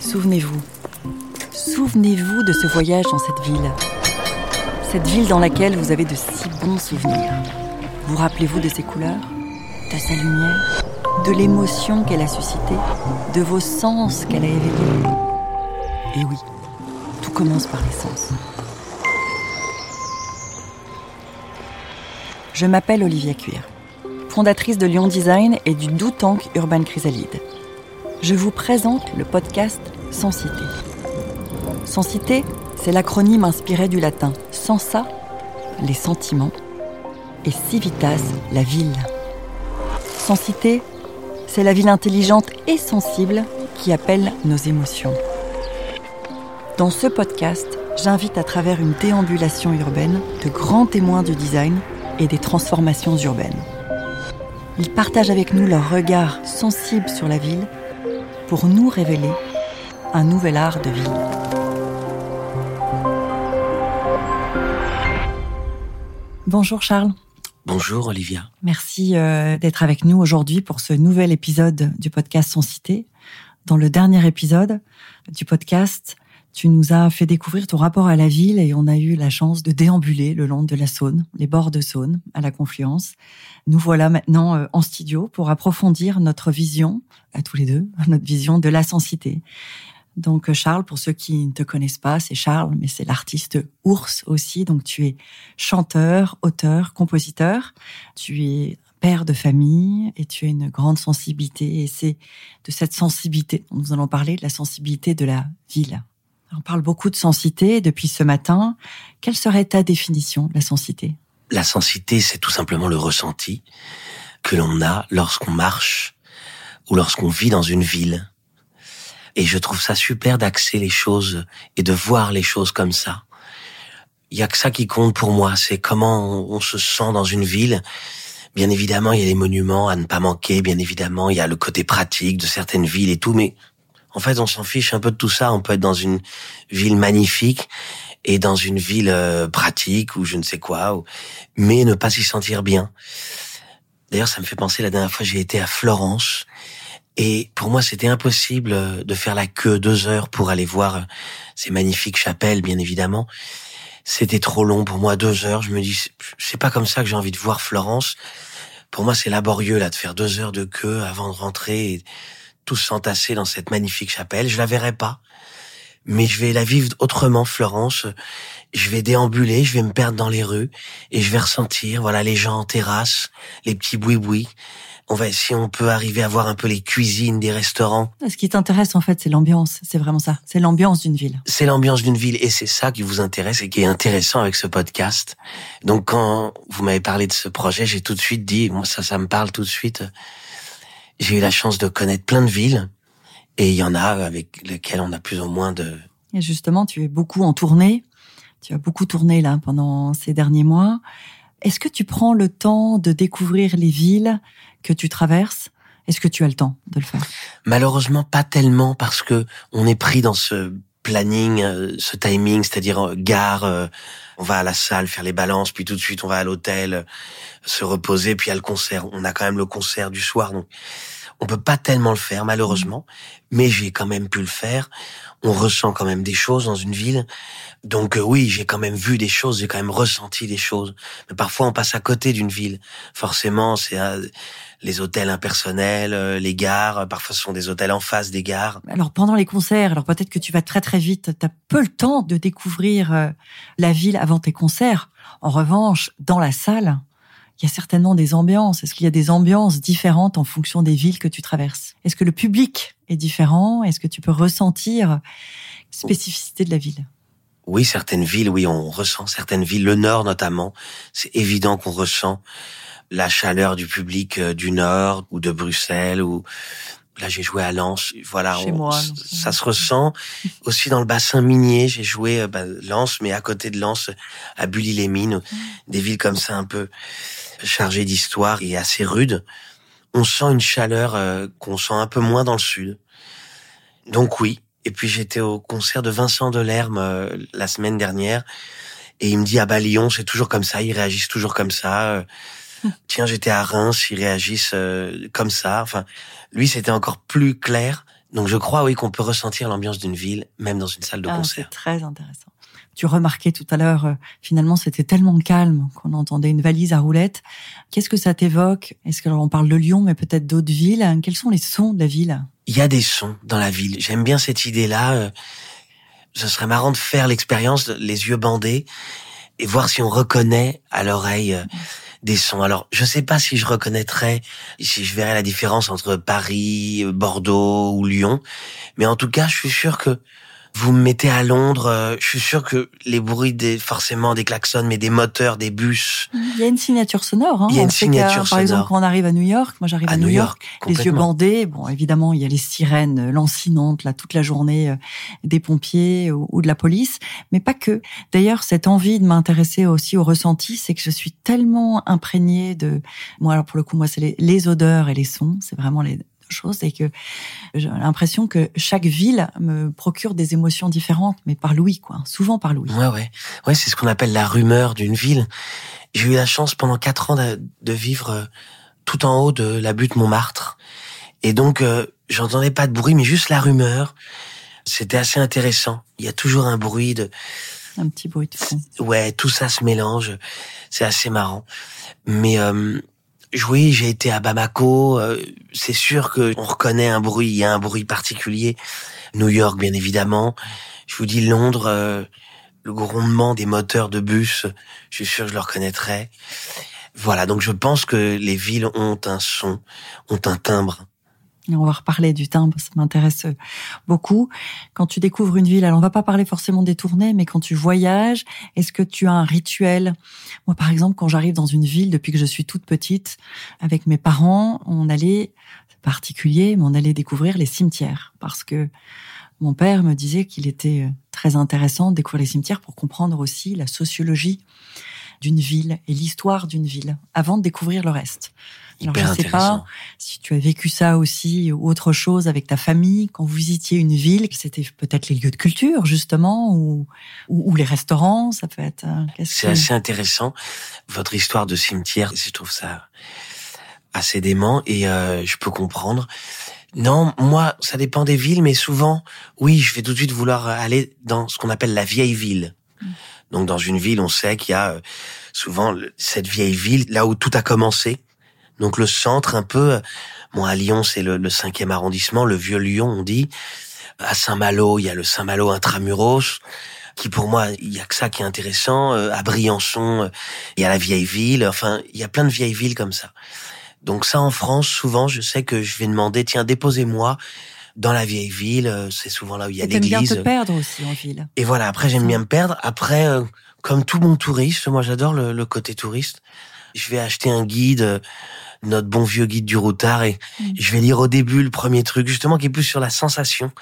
Souvenez-vous, souvenez-vous de ce voyage dans cette ville. Cette ville dans laquelle vous avez de si bons souvenirs. Vous rappelez-vous de ses couleurs, de sa lumière, de l'émotion qu'elle a suscitée, de vos sens qu'elle a éveillés? Et oui, tout commence par les sens. Je m'appelle Olivia Cuir, fondatrice de Lyon Design et du Do Tank Urban Chrysalide. Je vous présente le podcast. Sans Cité, c'est l'acronyme inspiré du latin sensa, les sentiments, et civitas, la ville. Sans Cité, c'est la ville intelligente et sensible qui appelle nos émotions. Dans ce podcast, j'invite à travers une déambulation urbaine de grands témoins du design et des transformations urbaines. Ils partagent avec nous leur regard sensible sur la ville pour nous révéler un nouvel art de ville. Bonjour Charles. Bonjour Olivia. Merci euh, d'être avec nous aujourd'hui pour ce nouvel épisode du podcast Sans Cité. Dans le dernier épisode du podcast, tu nous as fait découvrir ton rapport à la ville et on a eu la chance de déambuler le long de la Saône, les bords de Saône, à la Confluence. Nous voilà maintenant euh, en studio pour approfondir notre vision, à tous les deux, notre vision de la sensité. Donc euh, Charles, pour ceux qui ne te connaissent pas, c'est Charles, mais c'est l'artiste Ours aussi. Donc tu es chanteur, auteur, compositeur. Tu es père de famille et tu as une grande sensibilité. Et c'est de cette sensibilité nous allons parler, de la sensibilité de la ville. On parle beaucoup de sensité depuis ce matin. Quelle serait ta définition de la sensité? La sensité, c'est tout simplement le ressenti que l'on a lorsqu'on marche ou lorsqu'on vit dans une ville. Et je trouve ça super d'axer les choses et de voir les choses comme ça. Il y a que ça qui compte pour moi, c'est comment on se sent dans une ville. Bien évidemment, il y a les monuments à ne pas manquer, bien évidemment, il y a le côté pratique de certaines villes et tout, mais en fait, on s'en fiche un peu de tout ça. On peut être dans une ville magnifique et dans une ville euh, pratique ou je ne sais quoi, mais ne pas s'y sentir bien. D'ailleurs, ça me fait penser la dernière fois j'ai été à Florence et pour moi c'était impossible euh, de faire la queue deux heures pour aller voir euh, ces magnifiques chapelles, bien évidemment. C'était trop long pour moi deux heures. Je me dis c'est pas comme ça que j'ai envie de voir Florence. Pour moi c'est laborieux là de faire deux heures de queue avant de rentrer. Tous s'entasser dans cette magnifique chapelle. Je la verrai pas, mais je vais la vivre autrement, Florence. Je vais déambuler, je vais me perdre dans les rues et je vais ressentir, voilà, les gens en terrasse, les petits boui-boui. On va, si on peut arriver à voir un peu les cuisines des restaurants. Ce qui t'intéresse, en fait, c'est l'ambiance. C'est vraiment ça. C'est l'ambiance d'une ville. C'est l'ambiance d'une ville et c'est ça qui vous intéresse et qui est intéressant avec ce podcast. Donc, quand vous m'avez parlé de ce projet, j'ai tout de suite dit, moi, ça, ça me parle tout de suite j'ai eu la chance de connaître plein de villes et il y en a avec lesquelles on a plus ou moins de. Et justement, tu es beaucoup en tournée. Tu as beaucoup tourné là pendant ces derniers mois. Est-ce que tu prends le temps de découvrir les villes que tu traverses? Est-ce que tu as le temps de le faire? Malheureusement, pas tellement parce que on est pris dans ce planning, euh, ce timing, c'est-à-dire euh, gare, euh, on va à la salle faire les balances, puis tout de suite on va à l'hôtel se reposer, puis à le concert. On a quand même le concert du soir, donc on peut pas tellement le faire malheureusement, mais j'ai quand même pu le faire. On ressent quand même des choses dans une ville, donc oui, j'ai quand même vu des choses, j'ai quand même ressenti des choses. Mais parfois on passe à côté d'une ville. Forcément, c'est les hôtels impersonnels, euh, les gares, euh, parfois ce sont des hôtels en face des gares. Alors pendant les concerts, alors peut-être que tu vas très très vite, tu as peu le temps de découvrir euh, la ville avant tes concerts. En revanche, dans la salle, il y a certainement des ambiances. Est-ce qu'il y a des ambiances différentes en fonction des villes que tu traverses? Est-ce que le public est différent? Est-ce que tu peux ressentir spécificité de la ville? Oui, certaines villes, oui, on ressent certaines villes, le Nord notamment. C'est évident qu'on ressent la chaleur du public euh, du Nord ou de Bruxelles ou là j'ai joué à Lens. Voilà Chez moi, ça se ressent. Aussi dans le bassin minier j'ai joué euh, bah, Lens mais à côté de Lens à Bully-les-Mines des villes comme ça un peu chargées d'histoire et assez rudes. On sent une chaleur euh, qu'on sent un peu moins dans le sud. Donc oui. Et puis j'étais au concert de Vincent Delerme la semaine dernière. Et il me dit ah bah Lyon c'est toujours comme ça. Ils réagissent toujours comme ça Tiens, j'étais à Reims, ils réagissent euh, comme ça. Enfin, lui, c'était encore plus clair Donc je crois, oui, qu'on peut ressentir l'ambiance d'une ville, même dans une salle de Ah, concert. C'est très intéressant. Tu remarquais tout à l'heure, euh, finalement, c'était tellement calme qu'on entendait une valise à roulettes. Qu'est-ce que ça t'évoque? Est-ce que alors, on parle de Lyon, mais peut-être d'autres villes? Quels sont les sons de la ville? Il y a des sons dans la ville. J'aime bien cette idée-là. euh, Ce serait marrant de faire l'expérience, les yeux bandés, et voir si on reconnaît à l'oreille euh, des sons. Alors, je sais pas si je reconnaîtrais, si je verrais la différence entre Paris, Bordeaux ou Lyon, mais en tout cas, je suis sûr que vous me mettez à Londres, euh, je suis sûr que les bruits des forcément des klaxons, mais des moteurs, des bus, Il y a une signature sonore. Hein. Il y a On une sait signature qu'à- Par exemple, sonore. quand on arrive à New York, moi j'arrive à, à New York, les yeux bandés. Bon, évidemment, il y a les sirènes lancinantes là toute la journée euh, des pompiers ou, ou de la police, mais pas que. D'ailleurs, cette envie de m'intéresser aussi au ressenti, c'est que je suis tellement imprégnée de. Moi, alors pour le coup, moi, c'est les, les odeurs et les sons. C'est vraiment les deux choses et que j'ai l'impression que chaque ville me procure des émotions différentes, mais par l'ouïe, quoi. Souvent par l'ouïe. Ouais, ouais. Ouais, c'est ce qu'on appelle la rumeur d'une ville. J'ai eu la chance pendant quatre ans de, de vivre euh, tout en haut de la butte Montmartre. Et donc, euh, j'entendais pas de bruit, mais juste la rumeur. C'était assez intéressant. Il y a toujours un bruit de, Un petit bruit de fond. ouais, tout ça se mélange. C'est assez marrant. Mais, euh, oui, j'ai été à Bamako. euh, c'est sûr que on reconnaît un bruit. Il y a un bruit particulier. New York, bien évidemment. Je vous dis Londres, euh, le grondement des moteurs de bus. Je suis sûr que je le reconnaîtrais. Voilà, donc je pense que les villes ont un son, ont un timbre. Et on va reparler du timbre, ça m'intéresse beaucoup. Quand tu découvres une ville, alors on va pas parler forcément des tournées, mais quand tu voyages, est-ce que tu as un rituel? Moi, par exemple, quand j'arrive dans une ville, depuis que je suis toute petite, avec mes parents, on allait, c'est particulier, mais on allait découvrir les cimetières, parce que mon père me disait qu'il était très intéressant de découvrir les cimetières pour comprendre aussi la sociologie d'une ville et l'histoire d'une ville, avant de découvrir le reste. Alors, je sais pas si tu as vécu ça aussi ou autre chose avec ta famille quand vous visitiez une ville, que c'était peut-être les lieux de culture justement ou, ou, ou les restaurants, ça peut être. euh, C'est que- assez intéressant votre histoire de cimetière. Je trouve ça assez dément et euh, je peux comprendre. Non, moi, ça dépend des villes, mais souvent, oui, je vais tout de suite vouloir aller dans ce qu'on appelle la vieille ville. Donc, dans une ville, on sait qu'il y a euh, souvent cette vieille ville, là où tout a commencé. Donc, le centre, un peu. euh, Bon, à Lyon, c'est le, le cinquième arrondissement, le vieux Lyon, on dit. À Saint-Malo, il y a le Saint-Malo intramuros, qui pour moi, il y a que ça qui est intéressant. Euh, À Briançon, il y a la vieille ville. Enfin, il y a plein de vieilles villes comme ça. Donc ça, en France, souvent, je sais que je vais demander, tiens, déposez-moi dans la vieille ville. euh, C'est souvent là où il y a Et t'aimes bien l'église. te perdre aussi en ville. Et voilà, après, j'aime bien me perdre. Après, euh, comme tout bon touriste, moi, j'adore le, le côté touriste. Je vais acheter un guide, euh, notre bon vieux guide du routard, et Mm. je vais lire au début le premier truc, justement, qui est plus sur la sensation.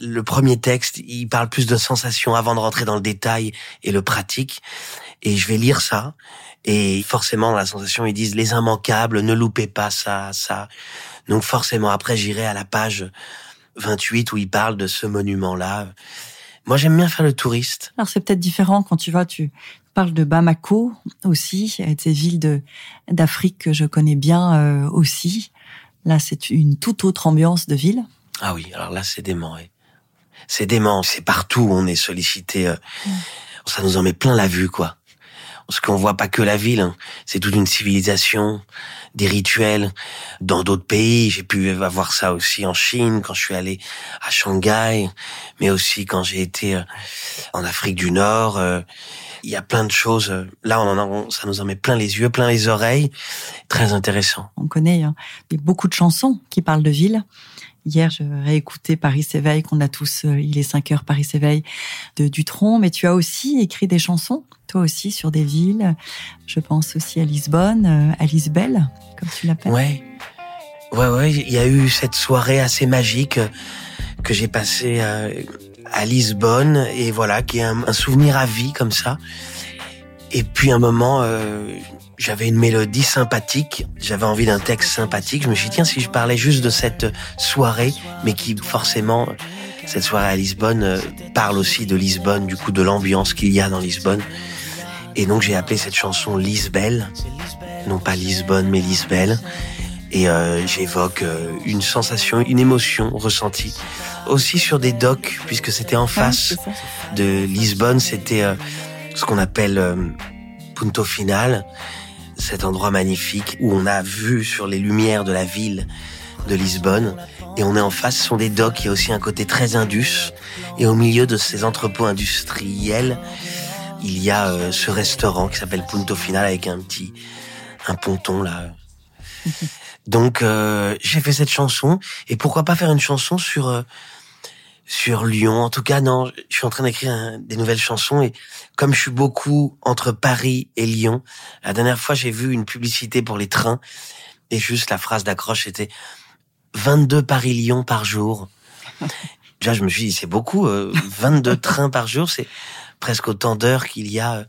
Le premier texte, il parle plus de sensation avant de rentrer dans le détail et le pratique. Et je vais lire ça. Et forcément, dans la sensation, ils disent les immanquables, ne loupez pas ça, ça. Donc forcément, après, j'irai à la page 28 où il parle de ce monument-là. Moi, j'aime bien faire le touriste. Alors c'est peut-être différent quand tu vas, tu parles de Bamako aussi, ces villes de d'Afrique que je connais bien euh, aussi. Là, c'est une toute autre ambiance de ville. Ah oui, alors là, c'est dément. C'est dément. C'est partout où on est sollicité. euh, Ça nous en met plein la vue, quoi. Parce qu'on voit pas que la ville. hein. C'est toute une civilisation, des rituels. Dans d'autres pays, j'ai pu avoir ça aussi en Chine, quand je suis allé à Shanghai, mais aussi quand j'ai été euh, en Afrique du Nord. euh, Il y a plein de choses. euh, Là, on en a, ça nous en met plein les yeux, plein les oreilles. Très intéressant. On connaît hein, beaucoup de chansons qui parlent de ville. Hier, je réécoutais Paris s'éveille, qu'on a tous, euh, il est 5 heures, Paris s'éveille, de Dutronc. Mais tu as aussi écrit des chansons, toi aussi, sur des villes. Je pense aussi à Lisbonne, euh, à Lisbelle, comme tu l'appelles. Ouais. Ouais, ouais, il y a eu cette soirée assez magique euh, que j'ai passée à Lisbonne et voilà, qui est un, souvenir à vie comme ça. Et puis un moment, j'avais une mélodie sympathique, j'avais envie d'un texte sympathique. Je me suis dit, tiens, si je parlais juste de cette soirée, mais qui forcément, cette soirée à Lisbonne euh, parle aussi de Lisbonne, du coup de l'ambiance qu'il y a dans Lisbonne. Et donc j'ai appelé cette chanson Lisbelle, non pas Lisbonne, mais Lisbelle. et euh, j'évoque euh, une sensation, une émotion ressentie. Aussi sur des docks, puisque c'était en face de Lisbonne, c'était euh, ce qu'on appelle Punto Final, cet endroit magnifique où on a vu sur les lumières de la ville de Lisbonne. Et on est en face, ce sont des docks, il y a aussi un côté très indus. Et au milieu de ces entrepôts industriels, il y a ce restaurant qui s'appelle Punto Final avec un petit un ponton là. Donc euh, j'ai fait cette chanson et pourquoi pas faire une chanson sur euh, sur Lyon. En tout cas, non, je suis en train d'écrire des nouvelles chansons et comme je suis beaucoup entre Paris et Lyon, la dernière fois j'ai vu une publicité pour les trains et juste la phrase d'accroche était 22 Paris-Lyon par jour. Déjà, je me suis dit, c'est beaucoup, 22 euh, trains par jour, c'est presque autant d'heures qu'il y a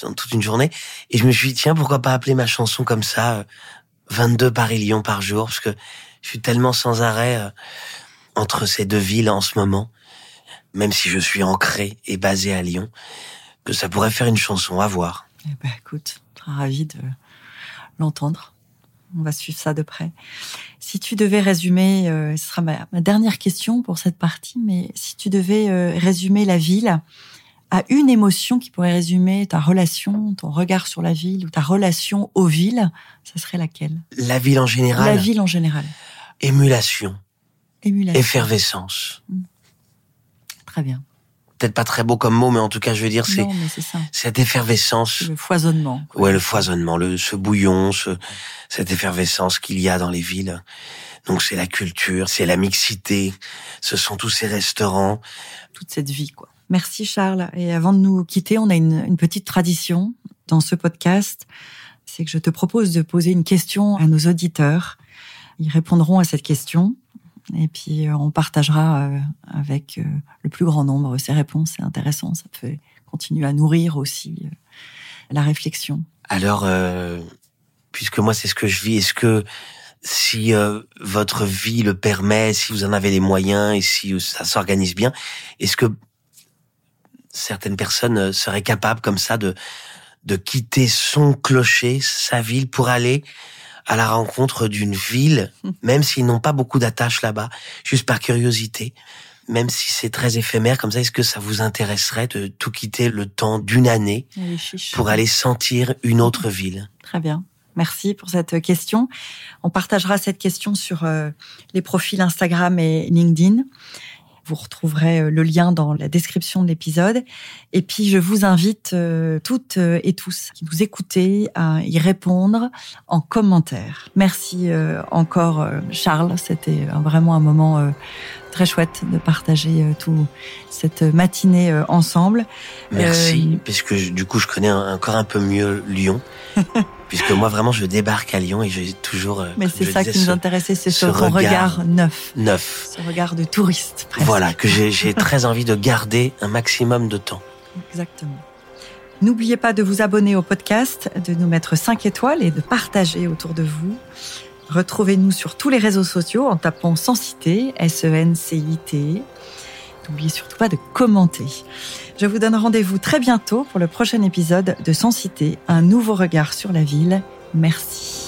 dans toute une journée. Et je me suis dit, tiens, pourquoi pas appeler ma chanson comme ça, 22 Paris-Lyon par jour, parce que je suis tellement sans arrêt euh, entre ces deux villes en ce moment, même si je suis ancré et basé à Lyon, que ça pourrait faire une chanson à voir. Eh ben, écoute, ravi de l'entendre. On va suivre ça de près. Si tu devais résumer, euh, ce sera ma, dernière question pour cette partie, mais si tu devais euh, résumer la ville à une émotion qui pourrait résumer ta relation, ton regard sur la ville ou ta relation aux villes, ça serait laquelle? La ville en général. La ville en général. Émulation. Émulation. Effervescence. Hmm. Très bien. Peut-être pas très beau comme mot, mais en tout cas, je veux dire, c'est cette effervescence. Le foisonnement. Ouais, le foisonnement, le, ce bouillon, ce, cette effervescence qu'il y a dans les villes. Donc c'est la culture, c'est la mixité, ce sont tous ces restaurants. Toute cette vie, quoi. Merci Charles. Et avant de nous quitter, on a une, petite tradition dans ce podcast. C'est que je te propose de poser une question à nos auditeurs. Ils répondront à cette question. Et puis, euh, on partagera euh, avec euh, le plus grand nombre ces réponses. C'est intéressant. Ça peut continuer à nourrir aussi la réflexion. Alors, puisque moi, c'est ce que je vis, est-ce que si votre vie le permet, si vous en avez les moyens et si ça s'organise bien, est-ce que certaines personnes seraient capables comme ça de de quitter son clocher, sa ville, pour aller à la rencontre d'une ville, même s'ils n'ont pas beaucoup d'attaches là-bas, juste par curiosité, même si c'est très éphémère comme ça, est-ce que ça vous intéresserait de tout quitter le temps d'une année pour aller sentir une autre ville? Très bien. Merci pour cette question. On partagera cette question sur euh, les profils Instagram et LinkedIn. Vous retrouverez euh, le lien dans la description de l'épisode. Et puis, je vous invite euh, toutes euh, et tous qui nous écoutez à y répondre en commentaire. Merci encore, Charles. C'était vraiment un moment très chouette de partager tout cette matinée ensemble. Merci, puisque du coup, je connais encore un peu mieux Lyon. puisque moi vraiment je débarque à Lyon et j'ai toujours. Euh, Mais c'est ça qui nous intéressait, c'est ce, regard, neuf. Neuf. Ce regard de touriste. Presque. Voilà que j'ai très envie de garder un maximum de temps. Exactement. N'oubliez pas de vous abonner au podcast, de nous mettre 5 étoiles et de partager autour de vous. Retrouvez-nous sur tous les réseaux sociaux en tapant Sensité, S-E-N-C-I-T. N'oubliez surtout pas de commenter. Je vous donne rendez-vous très bientôt pour le prochain épisode de Sensité, un nouveau regard sur la ville. Merci.